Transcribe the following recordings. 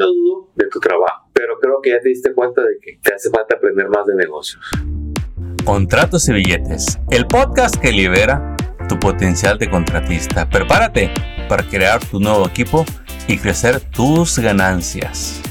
no dudo de tu trabajo, pero creo que ya te diste cuenta de que te hace falta aprender más de negocios. Contratos y billetes, el podcast que libera tu potencial de contratista. Prepárate para crear tu nuevo equipo y crecer tus ganancias.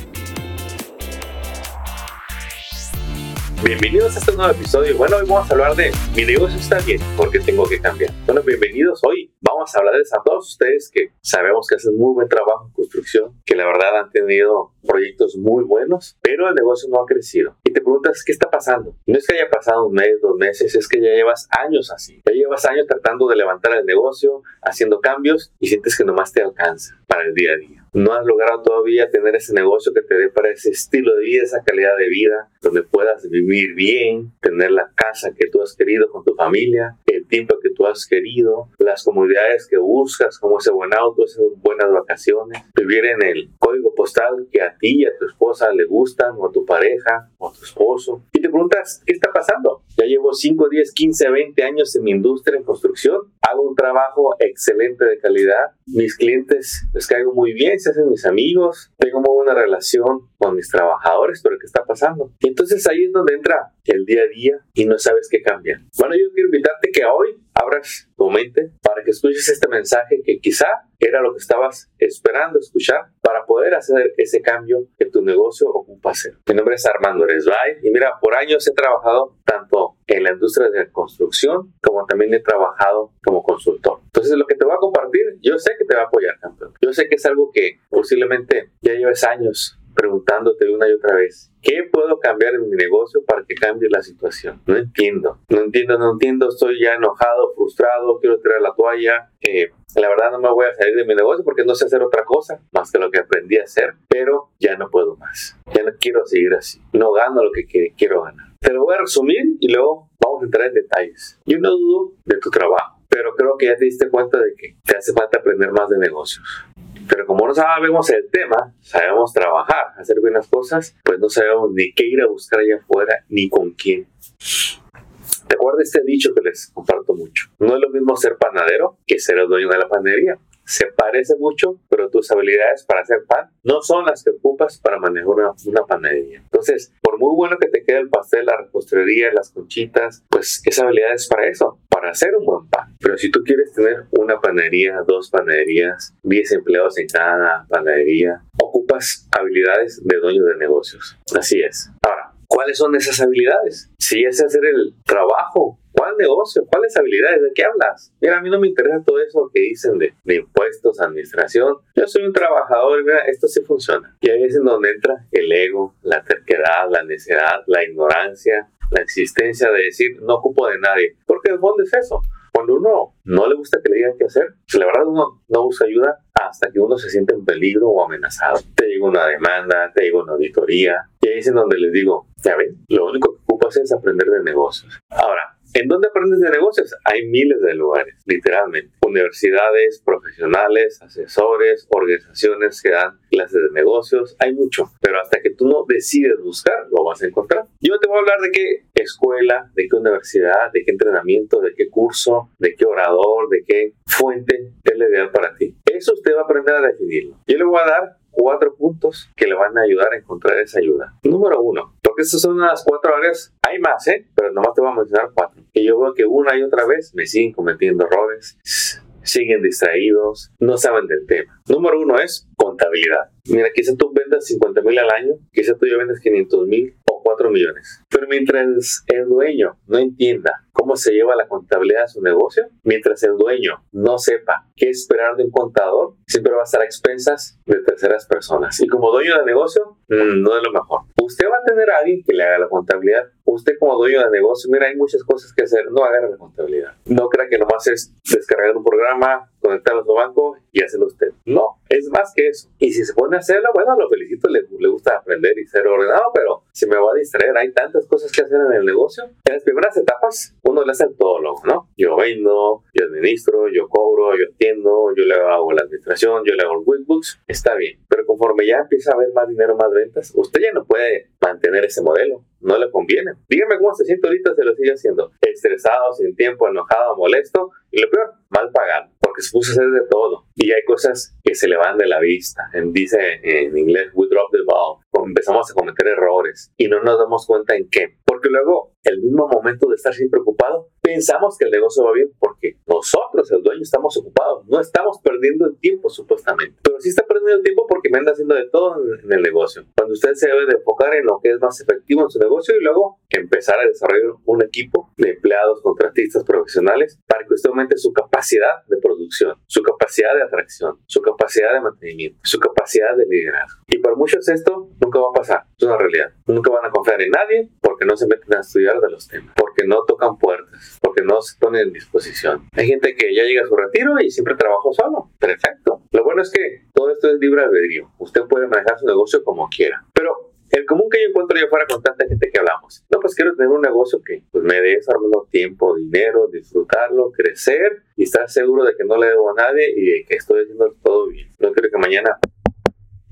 Bienvenidos a este nuevo episodio. Bueno, hoy vamos a hablar de mi negocio está bien porque tengo que cambiar. Bueno, bienvenidos. Hoy vamos a a todos ustedes que sabemos que hacen muy buen trabajo en construcción, que la verdad han tenido proyectos muy buenos, pero el negocio no ha crecido. Y te preguntas, ¿qué está pasando? No es que haya pasado un mes, dos meses, es que ya llevas años así. Ya llevas años tratando de levantar el negocio, haciendo cambios y sientes que nomás te alcanza para el día a día no has logrado todavía tener ese negocio que te dé para ese estilo de vida, esa calidad de vida, donde puedas vivir bien, tener la casa que tú has querido con tu familia, el tiempo que tú has querido, las comunidades que buscas, como ese buen auto, esas buenas vacaciones, vivir en el código postal que a ti y a tu esposa le gustan, o a tu pareja, o a tu esposo. Y te preguntas, ¿qué está pasando? Ya llevo 5, 10, 15, 20 años en mi industria en construcción, hago un trabajo excelente de calidad, mis clientes les caigo muy bien, se hacen mis amigos, tengo muy buena relación con mis trabajadores, pero ¿qué está pasando? Y entonces ahí es donde entra el día a día y no sabes qué cambiar. Bueno, yo quiero invitarte que hoy abras tu mente para que escuches este mensaje que quizá era lo que estabas esperando escuchar para poder hacer ese cambio que tu negocio ocupa hacer. Mi nombre es Armando Eresbay y mira, por años he trabajado tanto en la industria de la construcción como también he trabajado como consultor. Entonces lo que te voy a compartir, yo sé que te va a apoyar, campeón. Yo sé que es algo que posiblemente ya lleves años preguntándote una y otra vez, ¿qué puedo cambiar en mi negocio para que cambie la situación? No entiendo, no entiendo, no entiendo, estoy ya enojado, frustrado, quiero tirar la toalla. Eh, la verdad no me voy a salir de mi negocio porque no sé hacer otra cosa más que lo que aprendí a hacer, pero ya no puedo más. Ya no quiero seguir así. No gano lo que quiero ganar. Te lo voy a resumir y luego vamos a entrar en detalles. Yo no dudo de tu trabajo, pero creo que ya te diste cuenta de que te hace falta aprender más de negocios. Pero como no sabemos el tema, sabemos trabajar, hacer bien las cosas, pues no sabemos ni qué ir a buscar allá afuera ni con quién. Recuerda este dicho que les comparto mucho. No es lo mismo ser panadero que ser el dueño de la panadería se parece mucho, pero tus habilidades para hacer pan no son las que ocupas para manejar una, una, panadería. Entonces, muy bueno que te quede el pastel, la repostería, las conchitas, pues esa habilidad es para eso, para hacer un buen pan. Pero si tú quieres tener una panadería, dos panaderías, 10 empleados en cada panadería, ocupas habilidades de dueño de negocios. Así es. Ahora, ¿cuáles son esas habilidades? Si es hacer el trabajo ¿Cuál negocio? ¿Cuáles habilidades? ¿De qué hablas? Mira, a mí no me interesa todo eso que dicen de, impuestos, administración. Yo soy un trabajador mira, esto sí funciona. Y ahí es en donde entra el ego, la terquedad, la necedad, la ignorancia, la existencia de decir no ocupo de nadie. Porque el fondo es eso. Cuando uno no le gusta que le digan qué hacer, la verdad uno no busca ayuda hasta que uno se siente en peligro o amenazado. Te llega una demanda, te llega una auditoría. Y ahí es en donde les digo, ya ven, lo único que ocupas es aprender de negocios. Ahora, ¿En dónde aprendes de negocios? Hay miles de lugares, literalmente. Universidades, profesionales, asesores, organizaciones que dan clases de negocios, hay mucho. Pero hasta que tú no decides buscar, lo vas a encontrar. Yo te voy a hablar de qué escuela, de qué universidad, de qué entrenamiento, de qué curso, de qué orador, de qué fuente es la ideal para ti. Eso usted va a aprender a definirlo. Yo le voy a dar cuatro puntos que le van a ayudar a encontrar esa ayuda. Número uno, porque estas son las cuatro áreas, hay más, ¿eh? Pero nomás te voy a mencionar cuatro. Que yo veo que una y otra vez me siguen cometiendo errores, siguen distraídos, no saben del tema. Número uno es contabilidad. Mira, quizá tú vendas 50 mil al año, quizá tú ya vendas 500 mil o 4 millones. Pero mientras el dueño no entienda cómo se lleva la contabilidad de su negocio, mientras el dueño no sepa qué esperar de un contador, siempre va a estar a expensas de terceras personas. Y como dueño de negocio, mm, no es lo mejor. Usted va a tener a alguien que le haga la contabilidad. Usted como dueño de negocio, mira, hay muchas cosas que hacer. No haga la contabilidad. No crea que nomás es descargar un programa, conectarlo a su banco y hacerlo usted. No, es más que eso. Y si se pone a hacerlo, bueno, lo felicito, le, le gusta aprender y ser ordenado, pero se me va a distraer. Hay tantas cosas que hacer en el negocio. En las primeras etapas, uno le hace el todólogo, ¿no? Yo vendo, yo administro, yo cobro, yo atiendo, yo le hago la administración, yo le hago el QuickBooks, está bien. Pero conforme ya empieza a haber más dinero, más ventas, usted ya no puede mantener ese modelo. no le conviene. Dígame cómo se siente ahorita, se lo sigue haciendo. Estresado, sin tiempo, enojado, molesto y lo peor, mal pagado, porque se puso a hacer de todo. Y hay cosas que se le van de la vista. dice en inglés, we drop the ball. Empezamos a cometer errores y no nos damos cuenta en qué. Porque luego, el mismo momento de estar siempre ocupado, pensamos que el negocio va bien porque nosotros, el dueño, estamos ocupados. No estamos perdiendo el tiempo, supuestamente. Pero sí está perdiendo el tiempo porque me anda haciendo de todo en el negocio. Cuando usted se debe de enfocar en lo que es más efectivo en su negocio y luego empezar a desarrollar un equipo de empleados, contratistas, profesionales para que usted aumente su capacidad de producción, su capacidad de atracción, su capacidad de mantenimiento, su capacidad de liderazgo. Y para muchos esto nunca va a pasar, es una realidad. Nunca van a confiar en nadie porque no se meten a estudiar de los temas, porque no tocan puertas, porque no se ponen en disposición. Hay gente que ya llega a su retiro y siempre trabajó solo. Perfecto. Lo bueno es que todo esto es libre albedrío. Usted puede manejar su negocio como quiera. Pero el común que yo encuentro yo fuera con tanta gente que hablamos. No, pues quiero tener un negocio que pues, me dé menos tiempo, dinero, disfrutarlo, crecer y estar seguro de que no le debo a nadie y de que estoy haciendo todo bien. No quiero que mañana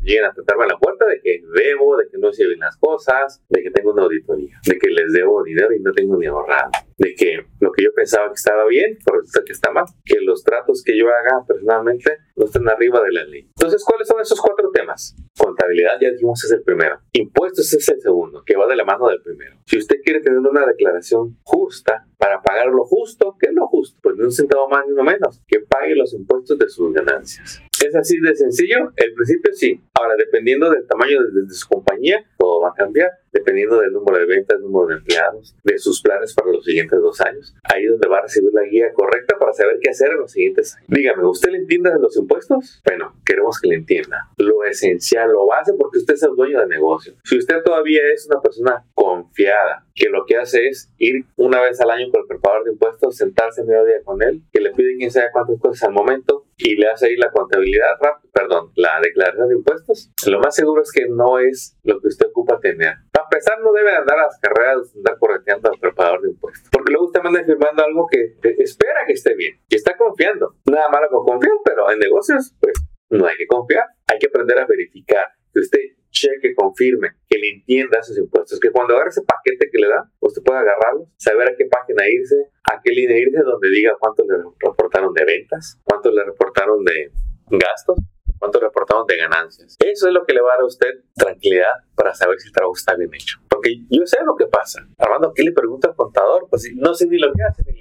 lleguen a tratarme a la puerta de que debo, de que no se bien las cosas, de que tengo una auditoría, de que les debo dinero y no tengo ni ahorrado, de que lo que yo pensaba que estaba bien, por resulta que está mal, que los tratos que yo haga personalmente no estén arriba de la ley. Entonces, ¿cuáles son esos cuatro temas? Contabilidad, ya dijimos, es el primero. Impuestos es el segundo, que va de la mano del primero. Si usted quiere tener una declaración justa para pagar lo justo, ¿qué es lo justo? Pues ni un centavo más ni uno menos, que pague los impuestos de sus ganancias. ¿Es así de sencillo? El principio sí. Ahora, dependiendo del tamaño de, su compañía, todo va a cambiar. Dependiendo del número de ventas, número de empleados, de sus planes para los siguientes dos años. Ahí es donde va a recibir la guía correcta para saber qué hacer en los siguientes años. Dígame, ¿usted le entiende de los impuestos? Bueno, queremos que le entienda. Lo esencial, lo base, porque usted es el dueño del negocio. Si usted todavía es una persona confiada, que lo que hace es ir una vez al año con el preparador de impuestos, sentarse medio día con él, que le pide quién sabe cuántas cosas al momento y le hace ahí la contabilidad, perdón, la declaración de impuestos, lo más seguro es que no es lo que usted ocupa tener. Para empezar, no debe andar a las carreras, andar correteando al preparador de impuestos, porque luego usted manda firmando algo que espera que esté bien y está confiando. Nada malo con confiar, pero en negocios, pues no hay que confiar, hay que aprender a verificar que usted cheque, confirme, que le entienda esos impuestos, que cuando agarre ese paquete que le da, usted pueda agarrarlo, saber a qué página irse, a qué línea irse, donde diga cuánto le reportaron de ventas, cuánto le reportaron de gastos, cuánto reportaron de ganancias. Eso es lo que le va a dar a usted tranquilidad para saber si el trabajo está bien hecho. Porque yo sé lo que pasa. Armando, ¿qué le pregunta al contador? Pues no sé ni lo que hace, ni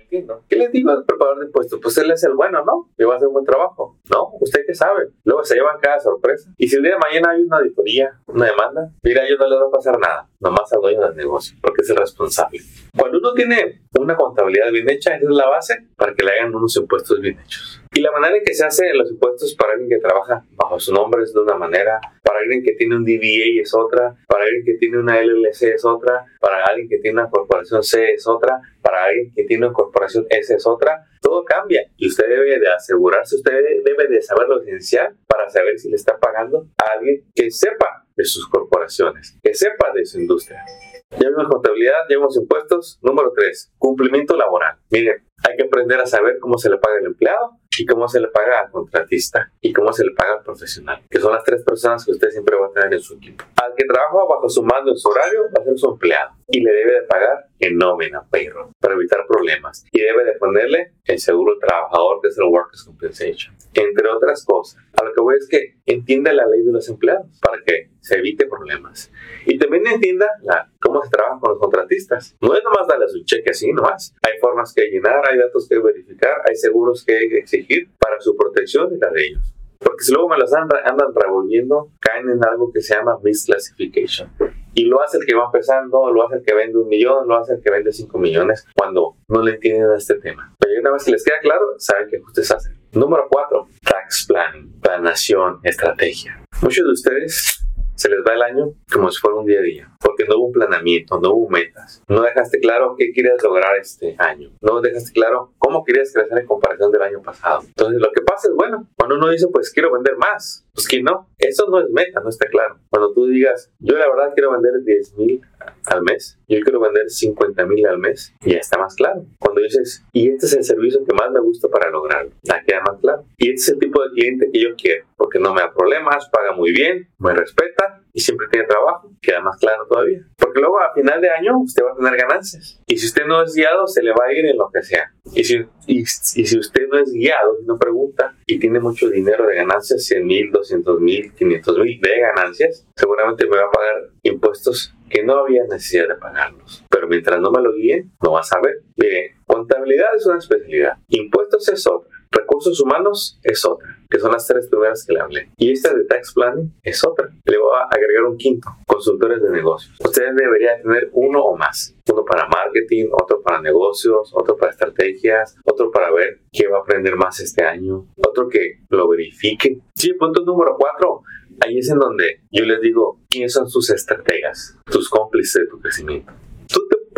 ¿Qué le digo al preparador de impuestos? Pues él es el bueno, ¿no? Y va a hacer un buen trabajo. No, usted qué sabe. Luego se llevan cada sorpresa. Y si el día de mañana hay una auditoría, una demanda, mira, a ellos no les va a pasar nada. Nomás al dueño del negocio, porque es el responsable. Cuando uno tiene una contabilidad bien hecha, esa es la base para que le hagan unos impuestos bien hechos. Y la manera en que se hacen los impuestos para alguien que trabaja bajo su nombre es de una manera, alguien que tiene un DBA es otra, para alguien que tiene una LLC es otra, para alguien que tiene una corporación C es otra, para alguien que tiene una corporación S es otra. Todo cambia y usted debe de asegurarse, usted debe de saber lo esencial para saber si le está pagando a alguien que sepa de sus corporaciones, que sepa de su industria. Ya vimos contabilidad, ya vimos impuestos. Número 3, cumplimiento laboral. Miren, hay que aprender a saber cómo se le paga al empleado y cómo se le paga al contratista y cómo se le paga al profesional, que son las tres personas que usted siempre va a tener en su equipo. Al que trabaja bajo su mando en su horario va a ser su empleado y le debe de pagar en nómina, payroll, para evitar problemas. Y debe de ponerle el seguro al trabajador, que es el Workers' Compensation, entre otras cosas. A lo que voy es que entienda la ley de los empleados para que se evite problemas. Y también entienda la, cómo se trabaja contratistas. No es nomás darles un cheque así nomás. Hay formas que llenar, hay datos que verificar, hay seguros que exigir para su protección y la de ellos. Porque si luego me las andan, andan revolviendo, caen en algo que se llama misclassification. Y lo hace el que va empezando, lo hace el que vende un millón, lo hace el que vende cinco millones, cuando no le entienden a este tema. Pero una vez que les queda claro, saben qué ajustes hacen. Número cuatro, tax planning, planación, estrategia. Muchos de ustedes se les va el año como si fuera un día a día, porque no hubo un planeamiento, no hubo metas, no dejaste claro qué quieres lograr este año, no dejaste claro cómo querías crecer en comparación del año pasado. Entonces lo que pasa es, bueno, cuando uno dice, pues quiero vender más, pues que no, eso no es meta, no está claro. Cuando tú digas, yo la verdad quiero vender 10 mil al mes, yo quiero vender 50 mil al mes, ya está más claro. Cuando dices, y este es el servicio que más me gusta para lograrlo, ya queda más claro. Y este es el tipo de cliente que yo quiero, porque no me da problemas, paga muy bien, me respeta y siempre tiene trabajo, queda más claro todavía. Porque luego a final de año usted va a tener ganancias. Y si usted no es guiado, se le va a ir en lo que sea. Y si, y, si usted no es guiado, no pregunta y tiene mucho dinero de ganancias, 100 mil, 200 mil, 500 mil de ganancias, seguramente me va a pagar impuestos que no había necesidad de pagarlos. Pero mientras no me lo guíen, no va a saber. Mire, contabilidad es una especialidad, impuestos es otra, recursos humanos es otra que son las tres primeras que le hablé. Y esta de tax planning es otra. Le voy a agregar un quinto, consultores de negocios. Ustedes deberían tener uno o más. Uno para marketing, otro para negocios, otro para estrategias, otro para ver qué va a aprender más este año, otro que lo verifique. Sí, punto número cuatro. Ahí es en donde yo les digo quiénes son sus estrategas, tus cómplices de tu crecimiento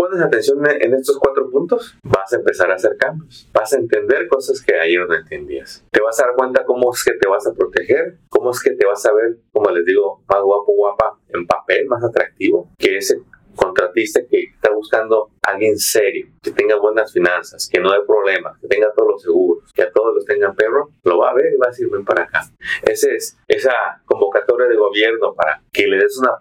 pones atención en estos cuatro puntos, vas a empezar a hacer cambios. Vas a entender cosas que ayer no entendías. Te vas a dar cuenta cómo es que te vas a proteger, cómo es que te vas a ver, como les digo, más guapo, guapa en papel, más atractivo que ese contratista que está buscando a alguien serio, que tenga buenas finanzas, que no haya problemas, que tenga todos los seguros, que a todos los tengan perro, lo va a ver y va a decir ven para acá. Ese es esa convocatoria de gobierno para que le des una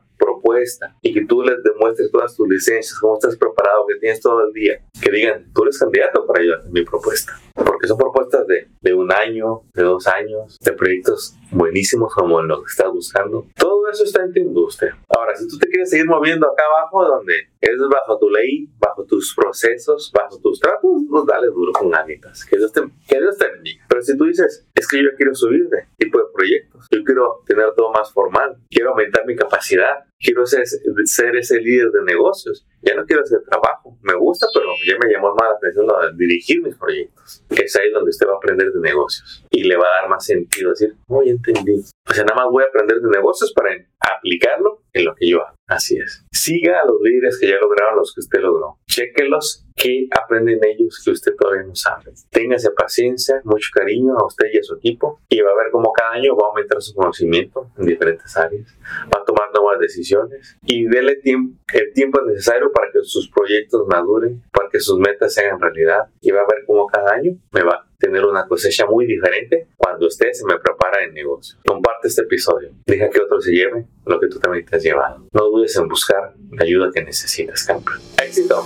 y que tú les demuestres todas tus licencias, cómo estás preparado, que tienes todo el día, que digan, tú eres candidato para ayudar en mi propuesta. Porque son propuestas de, de un año, de dos años, de proyectos buenísimos como en lo que estás buscando. Todo eso está en tu industria. Ahora, si tú te quieres seguir moviendo acá abajo, donde es bajo tu ley, bajo tus procesos, bajo tus tratos, pues dale duro con ganitas. Que Dios te, bendiga. Pero si tú dices, es que yo quiero subir de tipo de proyectos, yo quiero tener todo más formal, quiero aumentar mi capacidad, quiero ser, ese líder de negocios, ya no quiero hacer trabajo, me gusta, pero ya me llamó más la atención de dirigir mis proyectos. Es ahí donde usted va a aprender de negocios y le va a dar más sentido decir, oh, entendí. O sea, nada más voy a aprender de negocios para aplicarlo en lo que yo hago. Así es. Siga a los líderes que ya lograron los que usted logró. Chequelos qué aprenden ellos que usted todavía no sabe. Téngase paciencia, mucho cariño a usted y a su equipo y va a ver cómo cada año va a aumentar su conocimiento en diferentes áreas. Va a tomar nuevas decisiones y déle tiempo, el tiempo necesario para que sus proyectos maduren, para que sus metas sean realidad y va a ver cómo cada año me va a tener una cosecha muy diferente cuando usted se me prepara en negocio. Comparte este episodio. Deja que otro se lleve lo que tú también te has llevado. No dudes en buscar la ayuda que necesitas, campeón. ¡Éxito!